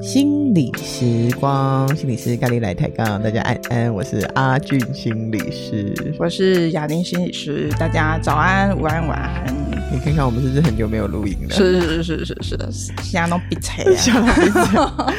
心理时光，心理师咖喱来抬杠，大家安安，我是阿俊心理师，我是雅玲心理师，大家早安、午安、晚安。你看看我们是不是很久没有录音了？是是是是是的，现在都闭嘴啊，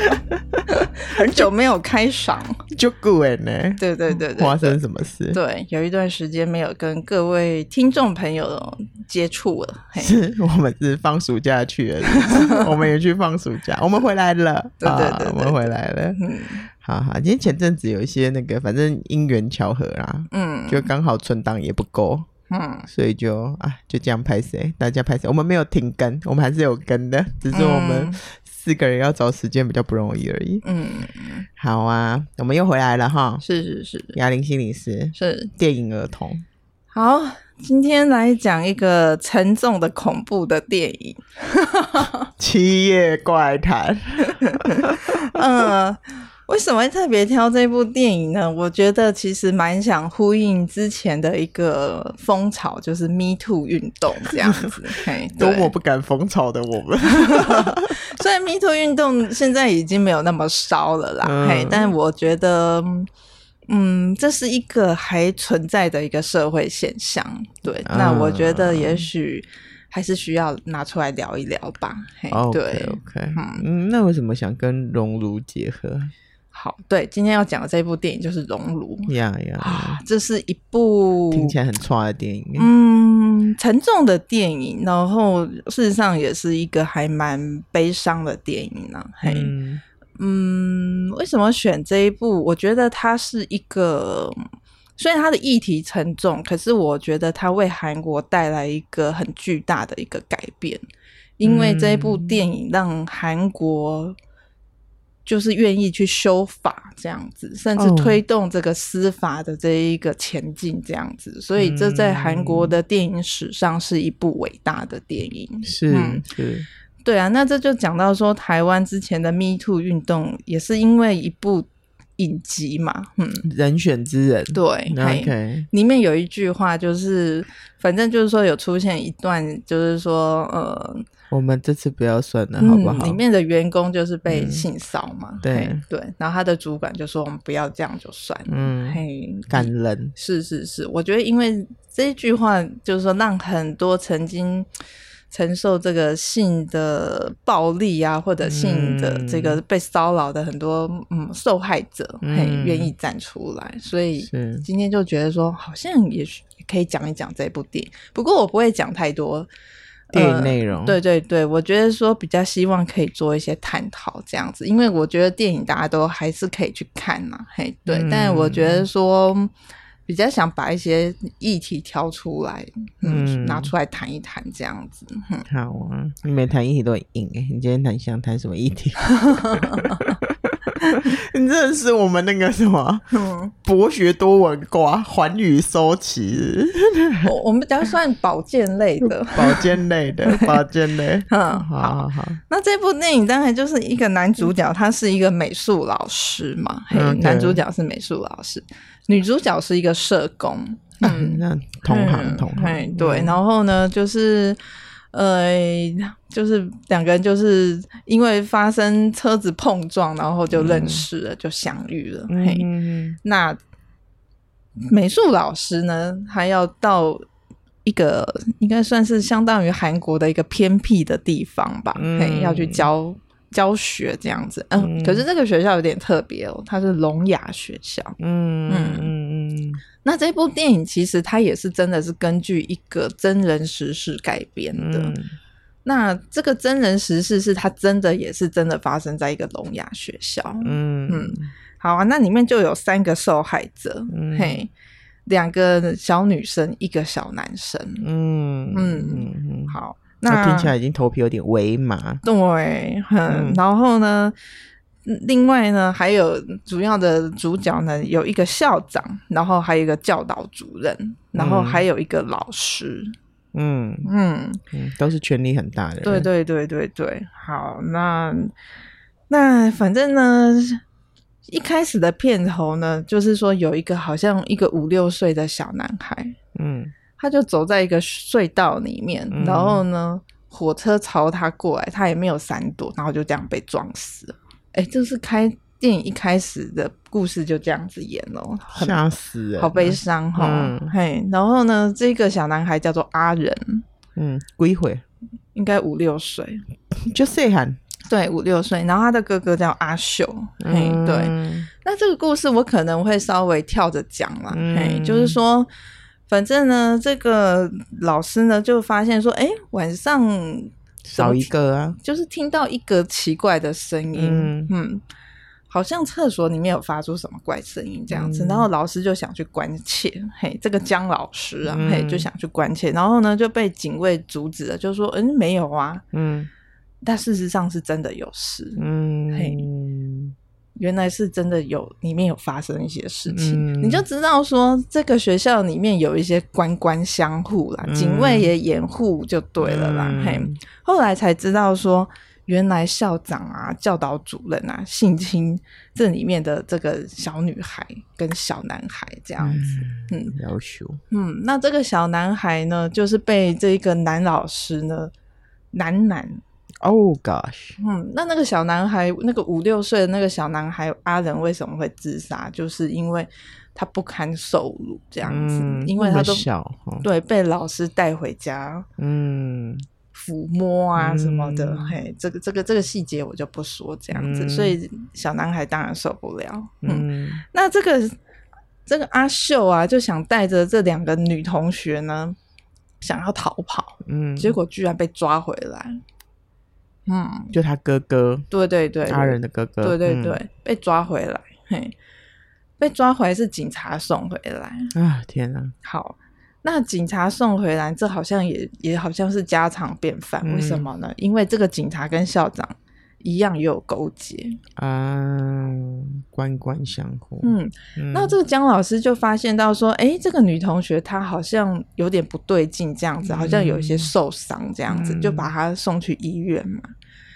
很久没有开嗓，就过呢。对对对对，发生什么事？对，有一段时间没有跟各位听众朋友接触了。是我们是放暑假去了 我们也去放暑假，我们回来了。对对对，对，对，我们回来了。嗯，好好，今天前阵子有一些那个，反正因缘巧合啦，嗯，就刚好存档也不够。嗯，所以就啊，就这样拍谁，大家拍谁。我们没有停更，我们还是有更的，只是我们四个人要找时间比较不容易而已。嗯，好啊，我们又回来了哈。是是是，雅玲心理师是电影儿童。好，今天来讲一个沉重的恐怖的电影《七夜怪谈》。嗯。为什么会特别挑这部电影呢？我觉得其实蛮想呼应之前的一个风潮，就是 Me Too 运动这样子。嘿，多么不敢风潮的我们。虽然 Me Too 运动现在已经没有那么烧了啦，嗯、嘿，但我觉得，嗯，这是一个还存在的一个社会现象。对，嗯、那我觉得也许还是需要拿出来聊一聊吧。嘿，对，OK，嗯，那为什么想跟熔炉结合？好，对，今天要讲的这部电影就是《熔炉》呀呀，啊，这是一部听起来很差的电影，嗯，沉重的电影，然后事实上也是一个还蛮悲伤的电影呢、啊。嘿，嗯，嗯，为什么选这一部？我觉得它是一个，虽然它的议题沉重，可是我觉得它为韩国带来一个很巨大的一个改变，因为这一部电影让韩国。就是愿意去修法这样子，甚至推动这个司法的这一个前进这样子，哦、所以这在韩国的电影史上是一部伟大的电影。是、嗯、是，对啊，那这就讲到说，台湾之前的 Me Too 运动也是因为一部影集嘛，嗯，人选之人，对，OK，里面有一句话就是，反正就是说有出现一段，就是说，呃。我们这次不要算了，好不好？嗯、里面的员工就是被性骚嘛、嗯，对。对，然后他的主管就说：“我们不要这样就算了。”嗯，嘿，感人。是是是，我觉得因为这一句话，就是说让很多曾经承受这个性的暴力啊，或者性的这个被骚扰的很多嗯受害者，很、愿意站出来，所以今天就觉得说，好像也许可以讲一讲这部电影，不过我不会讲太多。电影内容、呃，对对对，我觉得说比较希望可以做一些探讨这样子，因为我觉得电影大家都还是可以去看嘛，嘿，对，嗯、但是我觉得说比较想把一些议题挑出来，嗯，嗯拿出来谈一谈这样子。嗯、好啊，你每谈议题都很硬诶，你今天谈想谈什么议题？你真的是我们那个什么，嗯、博学多闻瓜，寰宇收起。我我们比较算保健类的，保健类的，保健类。嗯，好好好。那这部电影当然就是一个男主角，他是一个美术老师嘛。嗯、嘿，男主角是美术老师，女主角是一个社工。嗯，那同行同行。对，然后呢，就是。呃，就是两个人就是因为发生车子碰撞，然后就认识了，嗯、就相遇了。嗯、嘿，那美术老师呢，还要到一个应该算是相当于韩国的一个偏僻的地方吧，嗯、嘿，要去教教学这样子。嗯，嗯可是这个学校有点特别哦，它是聋哑学校。嗯嗯嗯嗯。那这部电影其实它也是真的是根据一个真人实事改编的。嗯、那这个真人实事是它真的也是真的发生在一个聋哑学校。嗯嗯，好啊，那里面就有三个受害者，嗯、嘿，两个小女生，一个小男生。嗯嗯嗯，好，那听起来已经头皮有点微麻。对，然后呢？另外呢，还有主要的主角呢，有一个校长，然后还有一个教导主任，然后还有一个老师。嗯嗯嗯，都是权力很大的人。对对对对对，好，那那反正呢，一开始的片头呢，就是说有一个好像一个五六岁的小男孩，嗯，他就走在一个隧道里面，嗯、然后呢，火车朝他过来，他也没有闪躲，然后就这样被撞死了。哎，这是开电影一开始的故事就这样子演了，吓死人，好悲伤哈、哦嗯。嘿，然后呢，这个小男孩叫做阿仁，嗯，几岁？应该五六岁，就细汉。对，五六岁，然后他的哥哥叫阿秀，嗯、嘿，对。那这个故事我可能会稍微跳着讲嘛，嗯、嘿，就是说，反正呢，这个老师呢就发现说，哎，晚上少一个啊，就是听到一个奇怪的声音，嗯，嗯，好像厕所里面有发出什么怪声音这样子，嗯、然后老师就想去关切，嘿，这个姜老师啊，嗯、嘿，就想去关切，然后呢就被警卫阻止了，就说，嗯，没有啊，嗯。但事实上是真的有事，嗯，嘿，原来是真的有，里面有发生一些事情，嗯、你就知道说这个学校里面有一些官官相护啦，嗯、警卫也掩护就对了啦，嗯、嘿，后来才知道说原来校长啊、教导主任啊性侵这里面的这个小女孩跟小男孩这样子，嗯，要求，嗯，那这个小男孩呢，就是被这个男老师呢，男男。Oh gosh！嗯，那那个小男孩，那个五六岁的那个小男孩阿仁为什么会自杀？就是因为他不堪受辱这样子，嗯、因为他都对被老师带回家，嗯，抚摸啊什么的，嗯、嘿，这个这个这个细节我就不说这样子，嗯、所以小男孩当然受不了。嗯，嗯那这个这个阿秀啊，就想带着这两个女同学呢，想要逃跑，嗯，结果居然被抓回来。嗯，就他哥哥，对对对，他人的哥哥，对对对，嗯、被抓回来，嘿，被抓回来是警察送回来啊！天哪，好，那警察送回来，这好像也也好像是家常便饭，嗯、为什么呢？因为这个警察跟校长一样也有勾结。啊，官官相护。嗯，嗯。那这个姜老师就发现到说，哎，这个女同学她好像有点不对劲，这样子，嗯、好像有一些受伤，这样子，嗯、就把她送去医院嘛。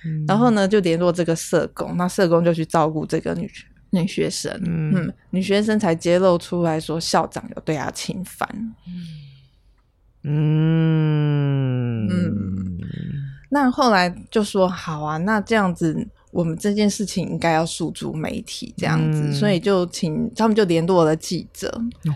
嗯、然后呢，就联络这个社工，那社工就去照顾这个女女学生。嗯，嗯，女学生才揭露出来说，校长有对她侵犯。嗯。嗯，那后来就说好啊，那这样子，我们这件事情应该要诉诸媒体，这样子，嗯、所以就请他们就联络了记者。哦、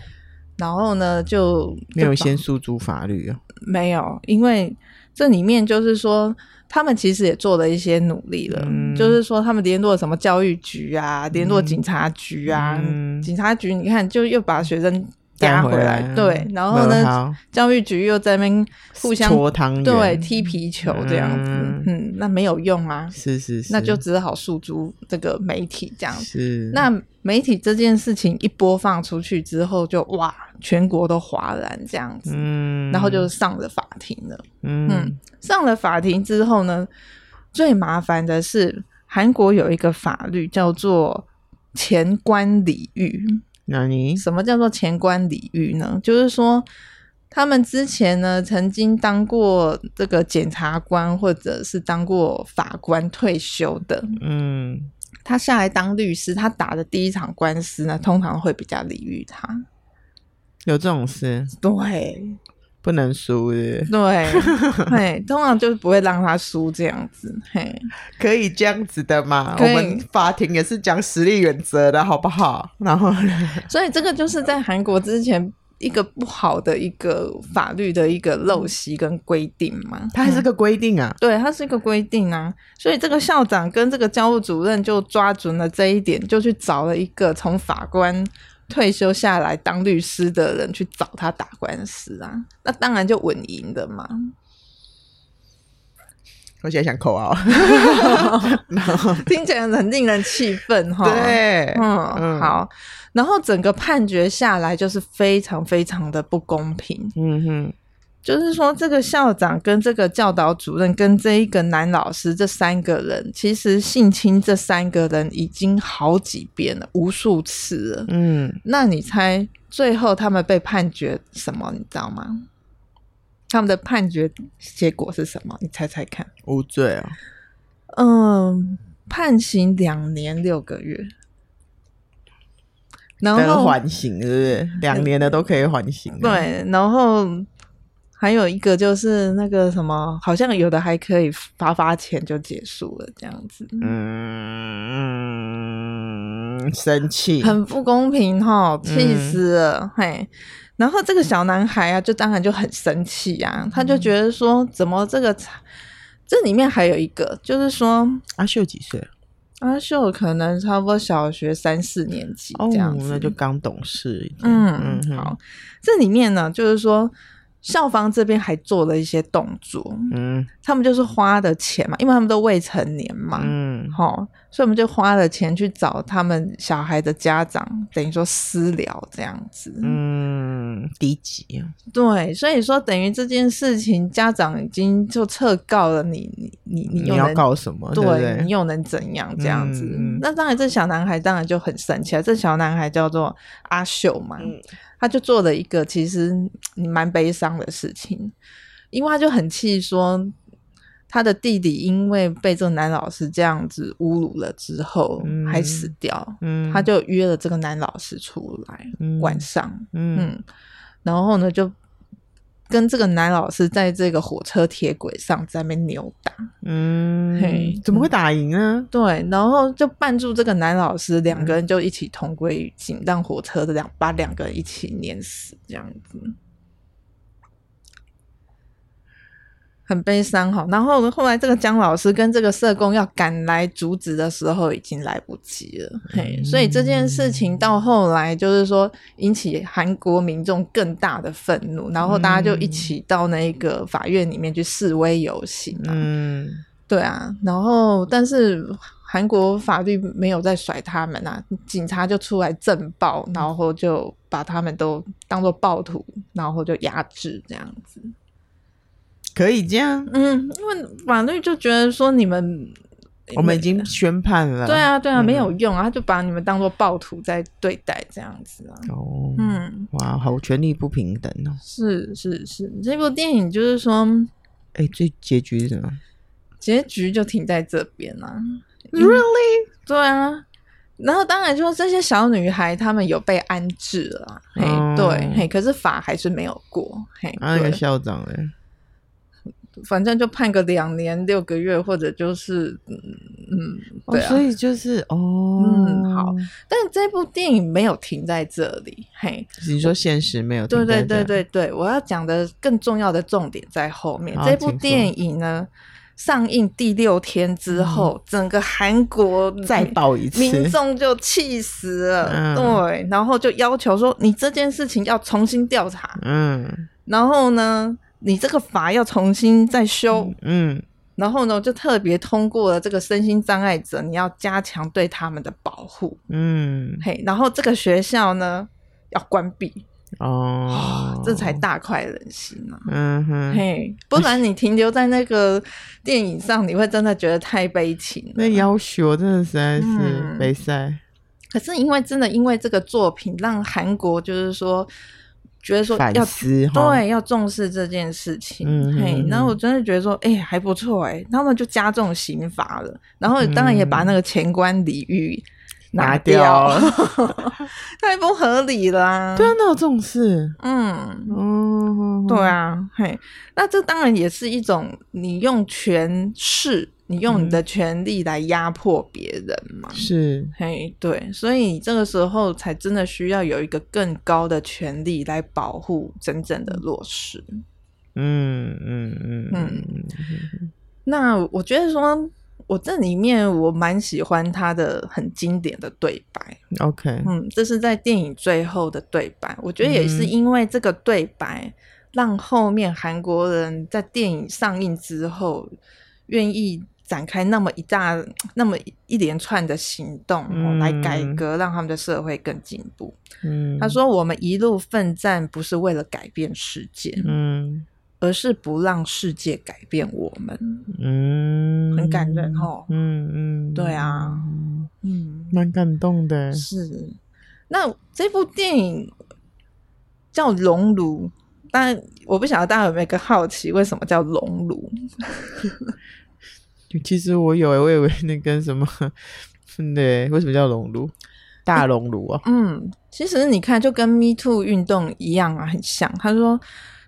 然后呢，就，就没有先诉诸法律啊？没有，因为这里面就是说。他们其实也做了一些努力了，嗯、就是说他们联络什么教育局啊，联络警察局啊，嗯、警察局你看就又把学生押回来，对，然后呢，教育局又在那边互相搓汤圆，对，踢皮球这样子，嗯，嗯，那没有用啊，是是是，那就只好诉诸这个媒体这样。子，是，那媒体这件事情一播放出去之后就，就哇，全国都哗然这样子，嗯，然后就上了法庭了，嗯，嗯，上了法庭之后呢，最麻烦的是韩国有一个法律叫做前官礼遇。那你什么叫做前官礼遇呢？就是说，他们之前呢曾经当过这个检察官，或者是当过法官退休的。嗯，他下来当律师，他打的第一场官司呢，通常会比较礼遇他。有这种事？对。不能输的，对，嘿，通常就是不会让他输这样子，嘿，可以这样子的嘛？我们法庭也是讲实力原则的，好不好？然后，所以这个就是在韩国之前一个不好的一个法律的一个陋习跟规定嘛，它还是个规定啊，对，它是一个规定啊，所以这个校长跟这个教务主任就抓准了这一点，就去找了一个从法官。退休下来当律师的人去找他打官司啊，那当然就稳赢的嘛。我现在想扣啊，听起来很令人气愤哈。对，嗯，嗯好。然后整个判决下来就是非常非常的不公平。嗯哼。就是说，这个校长跟这个教导主任跟这一个男老师这三个人，其实性侵这三个人已经好几遍了，无数次了。嗯，那你猜最后他们被判决什么？你知道吗？他们的判决结果是什么？你猜猜看。无罪啊。嗯，判刑两年六个月。然后缓刑是不是？两年的都可以缓刑。对，然后还有一个就是那个什么，好像有的还可以发发钱就结束了这样子。嗯，生气，很不公平哈，气死了、嗯、嘿。然后这个小男孩啊，就当然就很生气啊，他就觉得说，怎么这个这里面还有一个，就是说阿秀几岁？阿秀可能差不多小学三四年级这样子，哦、那就刚懂事一点。嗯，嗯好，这里面呢，就是说。校方这边还做了一些动作，嗯，他们就是花的钱嘛，因为他们都未成年嘛，嗯，好，所以我们就花了钱去找他们小孩的家长，等于说私聊这样子，嗯，低级啊，对，所以说等于这件事情家长已经就撤告了你，你你你又要告什么？对，对对你又能怎样这样子？嗯、那当然，这小男孩当然就很生气了。这小男孩叫做阿秀嘛。嗯他就做了一个其实你蛮悲伤的事情，因为他就很气，说他的弟弟因为被这个男老师这样子侮辱了之后，嗯、还死掉，嗯、他就约了这个男老师出来，嗯、晚上，嗯，嗯，然后呢就。跟这个男老师在这个火车铁轨上在那边扭打，嗯，嘿，怎么会打赢呢？对，然后就绊住这个男老师，两个人就一起同归于尽，让火车的两把两个人一起碾死，这样子。很悲伤哈，然后后来这个姜老师跟这个社工要赶来阻止的时候，已经来不及了。嘿，所以这件事情到后来就是说引起韩国民众更大的愤怒，然后大家就一起到那个法院里面去示威游行。嗯，对啊，然后但是韩国法律没有在甩他们啊，警察就出来震爆，然后就把他们都当做暴徒，然后就压制这样子。可以这样，嗯，因为法律就觉得说你们，我们已经宣判了，对啊，对啊，没有用啊，他就把你们当做暴徒在对待这样子啊，哦，嗯，哇，好权力不平等哦，是是是，这部电影就是说，哎，最结局是什么？结局就停在这边啊，Really？对啊，然后当然就说这些小女孩她们有被安置了，嘿，对，嘿，可是法还是没有过，嘿，那个校长哎。反正就判个两年六个月，或者就是嗯嗯，对啊，哦，所以就是哦，嗯，好。但这部电影没有停在这里，嘿，你说现实没有停在这里？对对对对对，我要讲的更重要的重点在后面。这部电影呢，上映第六天之后，嗯、整个韩国再爆一次，民众就气死了，嗯、对，然后就要求说，你这件事情要重新调查，嗯，然后呢？你这个法要重新再修，嗯，然后呢，就特别通过了这个身心障碍者，你要加强对他们的保护，嗯，嘿，然后这个学校呢要关闭，哦，这才大快人心啊，嗯哼，嘿，不然你停留在那个电影上，你会真的觉得太悲情了。那要求真的实在是悲惨，可是因为真的因为这个作品，让韩国就是说。觉得说要对要重视这件事情，嗯、嘿，然后我真的觉得说，哎、欸，还不错，哎，他们就加重刑罚了，然后当然也把那个前官礼遇拿掉，拿 掉太不合理了、啊。对啊，那有这种事？嗯嗯，对啊，嘿，那这当然也是一种你用权势。你用你的权力来压迫别人嘛？是，嘿，对，所以你这个时候才真的需要有一个更高的权利来保护真正的弱势。嗯嗯嗯嗯。那我觉得说，我这里面我蛮喜欢他的很经典的对白。OK，嗯，这是在电影最后的对白。我觉得也是因为这个对白，让后面韩国人在电影上映之后愿意。展开那么一大、那么一连串的行动，嗯、来改革，让他们的社会更进步。嗯，他说：“我们一路奋战，不是为了改变世界，嗯，而是不让世界改变我们。”嗯，很感人哦。嗯嗯，对啊，嗯，蛮感动的。是。那这部电影叫《熔炉》，但我不晓得大家有没有一个好奇，为什么叫熔炉？其实我有，我以为那个什么，对，为什么叫熔炉？大熔炉啊。嗯，其实你看，就跟 Me Too 运动一样啊，很像。他说，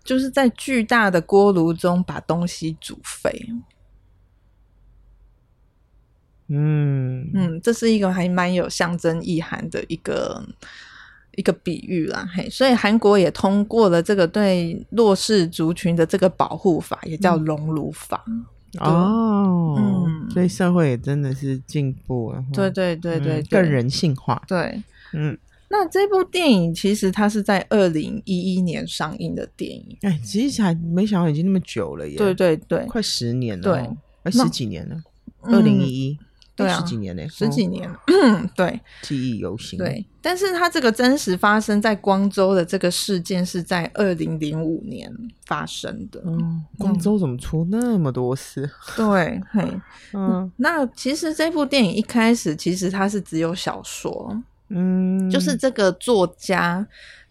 就是在巨大的锅炉中把东西煮沸。嗯嗯，这是一个还蛮有象征意涵的一个一个比喻啦。嘿，所以韩国也通过了这个对弱势族群的这个保护法，也叫熔炉法。嗯哦，嗯，所以社会也真的是进步了。对对对对，更人性化。对，嗯，那这部电影其实它是在二零一一年上映的电影。哎，其实还没想到已经那么久了耶。对对对，快十年了。对，快，十几年了。二零一一。对啊，十几年呢，十几年，对，记忆犹新。对，但是它这个真实发生在光州的这个事件是在二零零五年发生的。嗯，光州怎么出那么多事？对，嘿，嗯，那其实这部电影一开始其实它是只有小说，嗯，就是这个作家。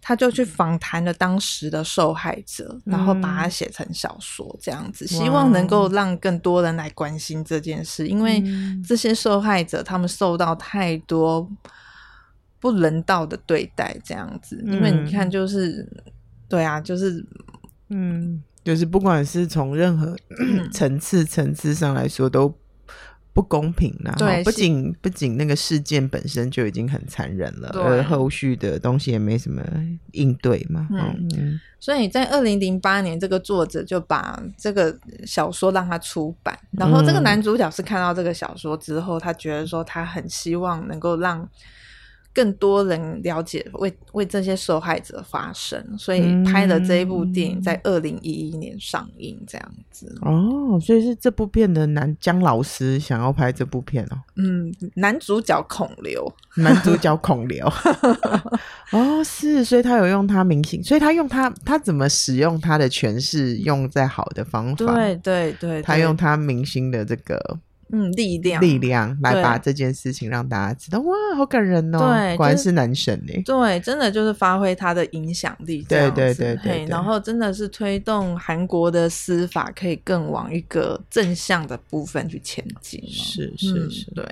他就去访谈了当时的受害者，嗯、然后把它写成小说，这样子，希望能够让更多人来关心这件事，因为这些受害者他们受到太多不人道的对待，这样子，嗯、因为你看，就是对啊，就是嗯，就是不管是从任何层次层次上来说都。不公平啊！对，不仅不仅那个事件本身就已经很残忍了，对而后续的东西也没什么应对嘛。嗯，嗯，所以在二零零八年，这个作者就把这个小说让他出版，然后这个男主角是看到这个小说之后，他觉得说他很希望能够让。更多人了解为为这些受害者发声，所以拍了这一部电影，在二零一一年上映，这样子。哦，所以是这部片的男姜老师想要拍这部片哦。嗯，男主角孔刘，男主角 孔刘。哦，是，所以他有用他明星，所以他用他他怎么使用他的诠释，用在好的方法。对对对，他用他明星的这个。嗯，力量，力量来把这件事情让大家知道，哇，好感人哦！对，果然是男神呢。对，真的就是发挥他的影响力，对对对对。然后真的是推动韩国的司法可以更往一个正向的部分去前进。是是是，对。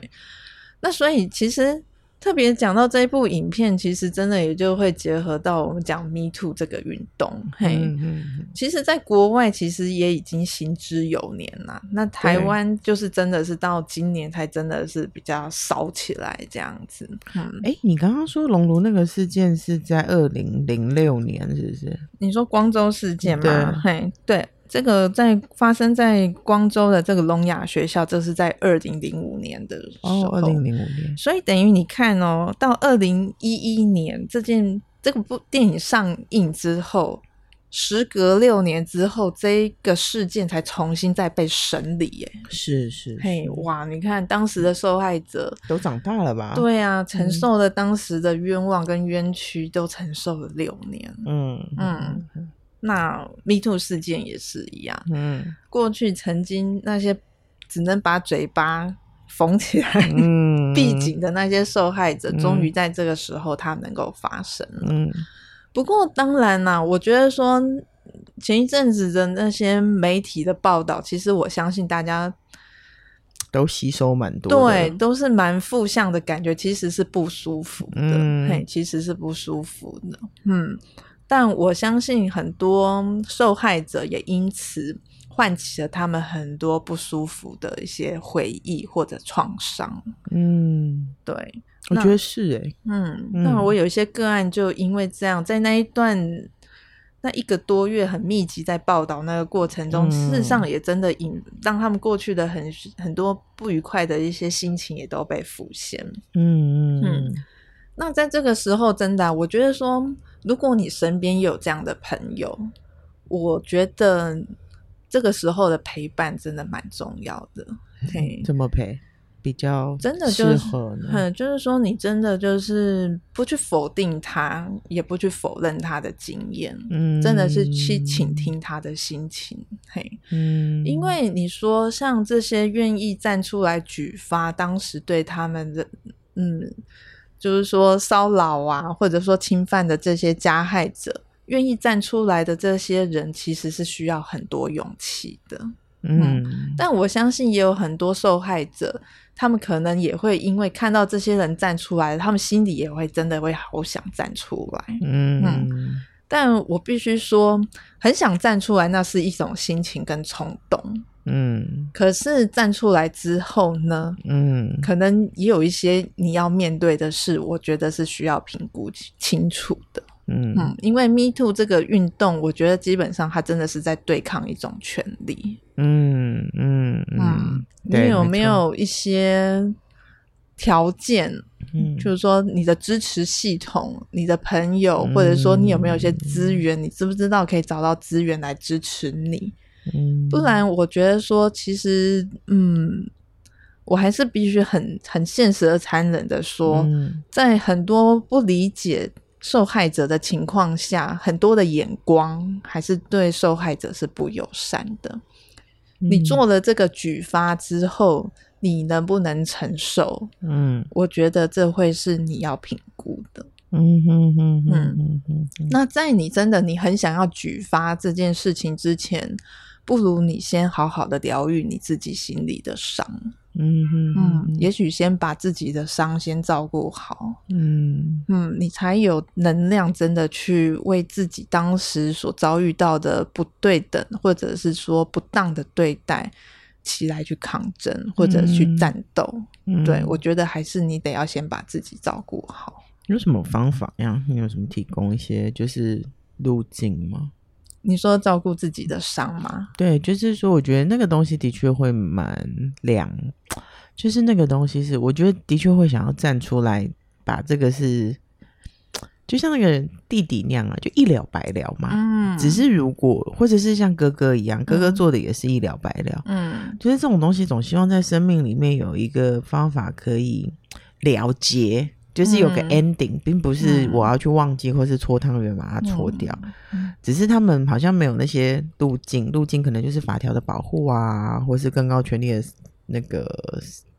那所以其实。特别讲到这一部影片，其实真的也就会结合到我们讲 Me Too 这个运动。嘿，嗯嗯嗯、其实，在国外其实也已经行之有年了。那台湾就是真的是到今年才真的是比较烧起来这样子。嗯，哎、欸，你刚刚说熔炉那个事件是在二零零六年，是不是？你说光州事件吗？对嘿，对。这个在发生在光州的这个聋哑学校，这是在二零零五年的时候。二零零五年，所以等于你看哦，到二零一一年这件这个部电影上映之后，时隔六年之后，这个事件才重新再被审理。耶，是是，嘿哇，你看当时的受害者都长大了吧？对啊，承受了当时的冤枉跟冤屈，都承受了六年。嗯嗯。嗯那 Me Too 事件也是一样，嗯，过去曾经那些只能把嘴巴缝起来、闭紧、嗯、的那些受害者，终于在这个时候他能够发声了。嗯，不过当然啦，我觉得说前一阵子的那些媒体的报道，其实我相信大家都吸收蛮多，对，都是蛮负向的感觉，其实是不舒服的，嗯、嘿，其实是不舒服的，嗯。但我相信很多受害者也因此唤起了他们很多不舒服的一些回忆或者创伤。嗯，对，我觉得是诶、欸。嗯，那我有一些个案就因为这样，在那一段那一个多月很密集在报道那个过程中，嗯、事实上也真的引让他们过去的很很多不愉快的一些心情也都被浮现。嗯嗯嗯。那在这个时候，真的、啊，我觉得说。如果你身边有这样的朋友，我觉得这个时候的陪伴真的蛮重要的。嘿，怎么陪？比较真的就是很，就是说你真的就是不去否定他，也不去否认他的经验，嗯，真的是去倾听他的心情。嘿，嗯，因为你说像这些愿意站出来举发当时对他们的，嗯。就是说骚扰啊，或者说侵犯的这些加害者，愿意站出来的这些人，其实是需要很多勇气的。嗯，但我相信也有很多受害者，他们可能也会因为看到这些人站出来，他们心里也会真的会好想站出来。嗯，嗯，但我必须说，很想站出来，那是一种心情跟冲动。嗯，可是站出来之后呢？嗯，可能也有一些你要面对的事，我觉得是需要评估清楚的。嗯嗯，因为 Me Too 这个运动，我觉得基本上它真的是在对抗一种权利。嗯嗯嗯，嗯你有没有一些条件？嗯，就是说你的支持系统、你的朋友，或者说你有没有一些资源？嗯、你知不知道可以找到资源来支持你？嗯，不然我觉得说，其实，嗯，我还是必须很很现实而残忍的说，嗯、在很多不理解受害者的情况下，很多的眼光还是对受害者是不友善的。嗯、你做了这个举发之后，你能不能承受？嗯，我觉得这会是你要评估的。嗯哼哼嗯嗯，那在你真的你很想要举发这件事情之前。不如你先好好的疗愈你自己心里的伤，嗯哼哼嗯，也许先把自己的伤先照顾好，嗯嗯，你才有能量真的去为自己当时所遭遇到的不对等，或者是说不当的对待起来去抗争或者去战斗。嗯、对，我觉得还是你得要先把自己照顾好。有什么方法呀？你有什么提供一些就是路径吗？你说照顾自己的伤吗？对，就是说，我觉得那个东西的确会蛮凉，就是那个东西是，我觉得的确会想要站出来，把这个是，就像那个弟弟那样啊，就一了百了嘛。嗯。只是如果，或者是像哥哥一样，哥哥做的也是一了百了。嗯。就是这种东西，总希望在生命里面有一个方法可以了结。就是有个 ending，、嗯、并不是我要去忘记，或是搓汤圆把它搓掉，嗯、只是他们好像没有那些路径，路径可能就是法条的保护啊，或是更高权力的那个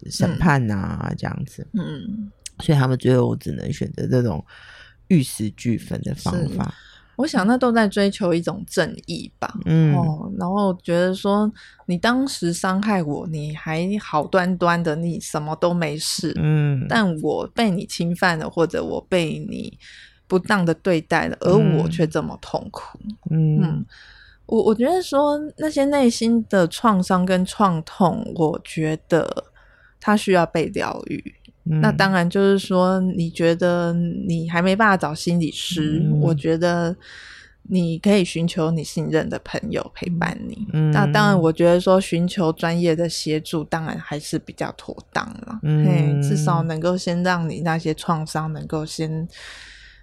审判啊，嗯、这样子。嗯，所以他们最后只能选择这种玉石俱焚的方法。我想那都在追求一种正义吧，嗯，哦，然后觉得说你当时伤害我，你还好端端的，你什么都没事，嗯，但我被你侵犯了，或者我被你不当的对待了，而我却这么痛苦，嗯，嗯，我我觉得说那些内心的创伤跟创痛，我觉得它需要被疗愈。嗯、那当然，就是说，你觉得你还没办法找心理师，嗯、我觉得你可以寻求你信任的朋友陪伴你。嗯、那当然，我觉得说寻求专业的协助，当然还是比较妥当了。嗯，至少能够先让你那些创伤能够先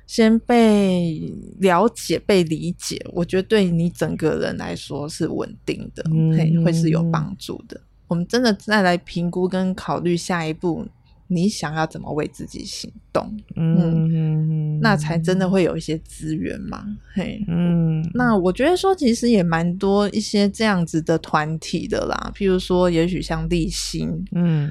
先被了解、被理解，我觉得对你整个人来说是稳定的，嗯、嘿，会是有帮助的。我们真的再来评估跟考虑下一步。你想要怎么为自己行动？嗯，那才真的会有一些资源嘛。嘿，嗯，那我觉得说，其实也蛮多一些这样子的团体的啦。譬如说，也许像立新，嗯，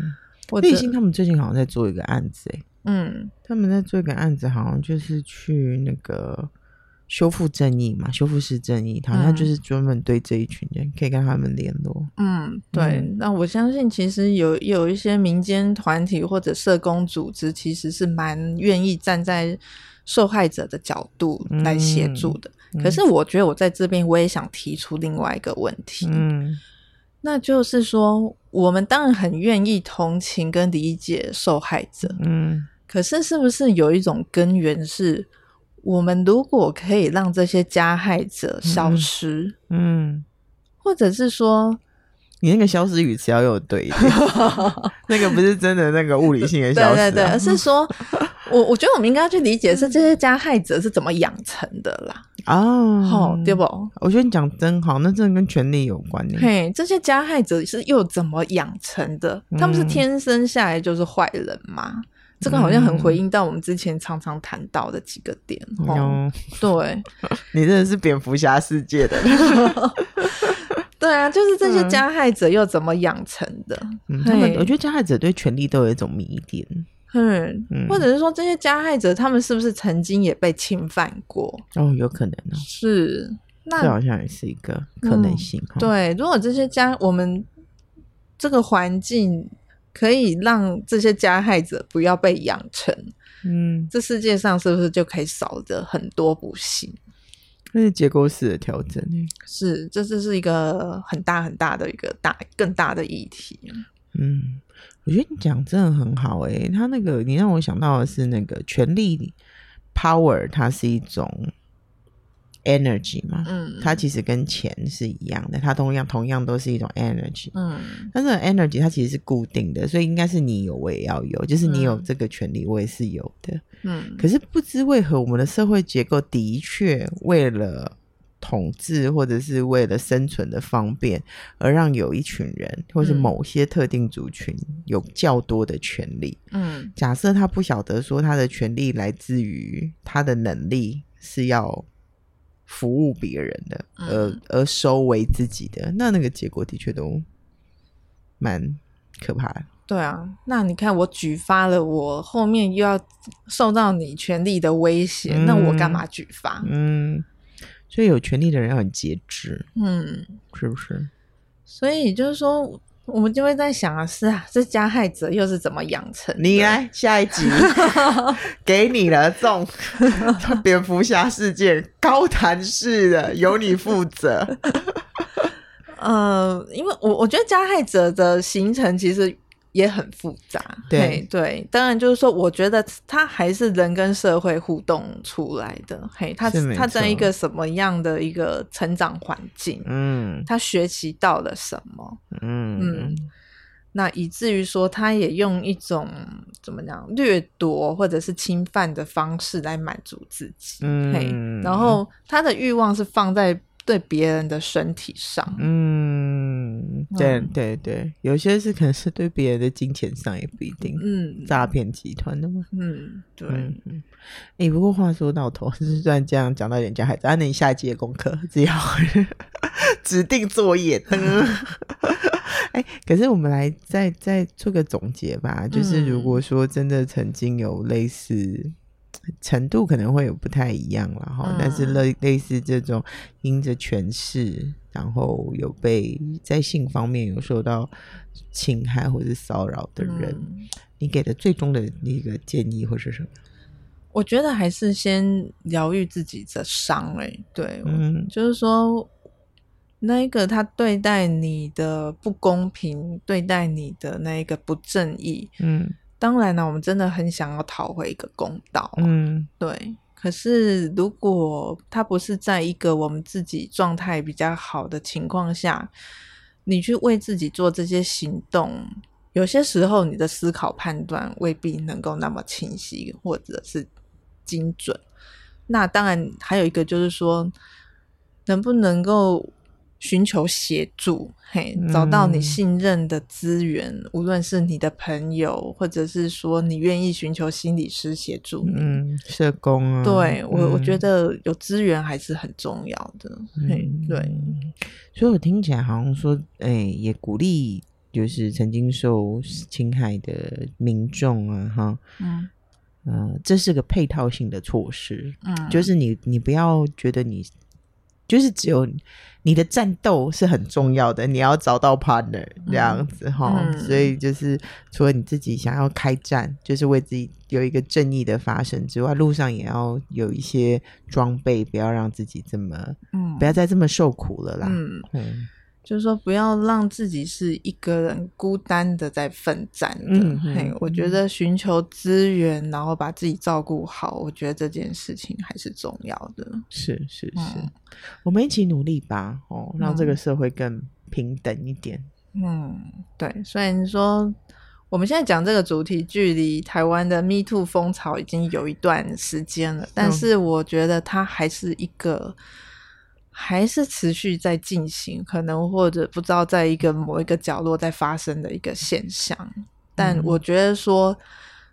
立新他们最近好像在做一个案子，欸，嗯，他们在做一个案子，好像就是去那个。修复正义嘛，修复式正义，好像就是专门对这一群人，嗯、可以跟他们联络。嗯，对。嗯、那我相信，其实有有一些民间团体或者社工组织，其实是蛮愿意站在受害者的角度来协助的。嗯、可是，我觉得我在这边，我也想提出另外一个问题。嗯，那就是说，我们当然很愿意同情跟理解受害者。嗯，可是，是不是有一种根源是？我们如果可以让这些加害者消失，嗯，嗯，或者是说，你那个消失语词要有对一点，那个不是真的那个物理性的消失，啊，对对对，而是说，我我觉得我们应该要去理解是这些加害者是怎么养成的啦。哦，好，对不？我觉得你讲真好，那真的跟权力有关。嘿，这些加害者是又怎么养成的？他们是天生下来就是坏人吗？这个好像很回应到我们之前常常谈到的几个点。哦，对，你真的是蝙蝠侠世界的。对啊，就是这些加害者又怎么养成的？嗯，他们我觉得加害者对权力都有一种迷恋。嗯，或者是说这些加害者他们是不是曾经也被侵犯过？哦，有可能呢。是，那这好像也是一个可能性。对，如果这些加我们这个环境。可以让这些加害者不要被养成，嗯，这世界上是不是就可以少的很多不幸？那是结构式的调整，是，这这是一个很大很大的一个大更大的议题。嗯，我觉得你讲真的很好诶、欸，他那个你让我想到的是那个权力 power，它是一种。Energy 嘛，嗯，它其实跟钱是一样的，它同样同样都是一种 energy，嗯，但是 energy 它其实是固定的，所以应该是你有我也要有，就是你有这个权利，我也是有的，嗯，可是不知为何我们的社会结构的确为了统治或者是为了生存的方便，而让有一群人或是某些特定族群有较多的权利，嗯，假设他不晓得说他的权利来自于他的能力是要。服务别人的，而而收为自己的，那那个结果的确都蛮可怕的。对啊，那你看我举发了，我后面又要受到你权力的威胁，嗯、那我干嘛举发？嗯，所以有权力的人要很节制，嗯，是不是？所以就是说。我们就会在想啊，是啊，这加害者又是怎么养成？你来下一集 给你了，这种蝙蝠侠事件高谈式的，由你负责。呃，因为我我觉得加害者的形成其实。也很复杂，对。对，当然就是说，我觉得他还是人跟社会互动出来的，嘿，他他在一个什么样的一个成长环境，嗯，他学习到了什么，嗯。嗯，那以至于说，他也用一种怎么讲掠夺或者是侵犯的方式来满足自己，嗯，嘿，然后他的欲望是放在。对别人的身体上，嗯，对对对，有些是可能是对别人的金钱上也不一定，嗯，诈骗集团的嘛，嗯，对，嗯，哎、欸，不过话说到头，是虽然这样讲到人家孩子，那你下一节功课只要 指定作业，哎、欸，可是我们来再再做个总结吧，就是如果说真的曾经有类似。程度可能会有不太一样了哈，嗯、但是类类似这种因着权势，然后有被在性方面有受到侵害或者骚扰的人，嗯、你给的最终的一个建议会是什么？我觉得还是先疗愈自己的伤哎，对，嗯，就是说那一个他对待你的不公平，对待你的那一个不正义，嗯。当然了，我们真的很想要讨回一个公道。嗯，对。可是，如果他不是在一个我们自己状态比较好的情况下，你去为自己做这些行动，有些时候你的思考判断未必能够那么清晰或者是精准。那当然，还有一个就是说，能不能够寻求协助，嘿，找到你信任的资源，嗯、无论是你的朋友，或者是说你愿意寻求心理师协助你，嗯，社工啊，对我，嗯、我觉得有资源还是很重要的，嗯、嘿，对，所以我听起来好像说，哎、欸，也鼓励就是曾经受侵害的民众啊，哈，嗯，呃，这是个配套性的措施，嗯，就是你，你不要觉得你。就是只有你的战斗是很重要的，你要找到 partner 这样子哈，嗯嗯、所以就是除了你自己想要开战，就是为自己有一个正义的发生之外，路上也要有一些装备，不要让自己这么，嗯，不要再这么受苦了啦，嗯。嗯就是说，不要让自己是一个人孤单的在奋战的。嗯我觉得寻求资源，然后把自己照顾好，我觉得这件事情还是重要的。是是是，嗯、我们一起努力吧，哦，让这个社会更平等一点。嗯，对。虽然说我们现在讲这个主题，距离台湾的 Me Too 风潮已经有一段时间了，但是我觉得它还是一个。还是持续在进行，可能或者不知道在一个某一个角落在发生的一个现象。但我觉得说，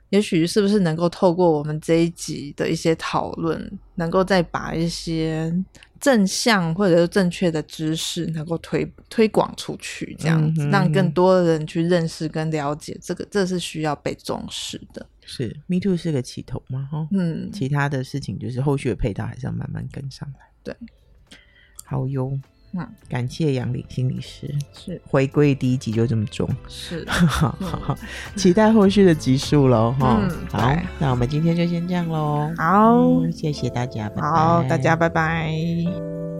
也许是不是能够透过我们这一集的一些讨论，能够再把一些正向或者是正确的知识能够推推广出去，这样子让更多的人去认识跟了解这个，这是需要被重视的。是，Me Too 是个起头嘛？哈，嗯，其他的事情就是后续的配套还是要慢慢跟上来。对。好哟，嗯，感谢杨玲心理师，是。回归第一集就这么重，是，好好好，期待后续的集数喽，哈，好，那我们今天就先这样喽，好，谢谢大家，好，大家拜拜。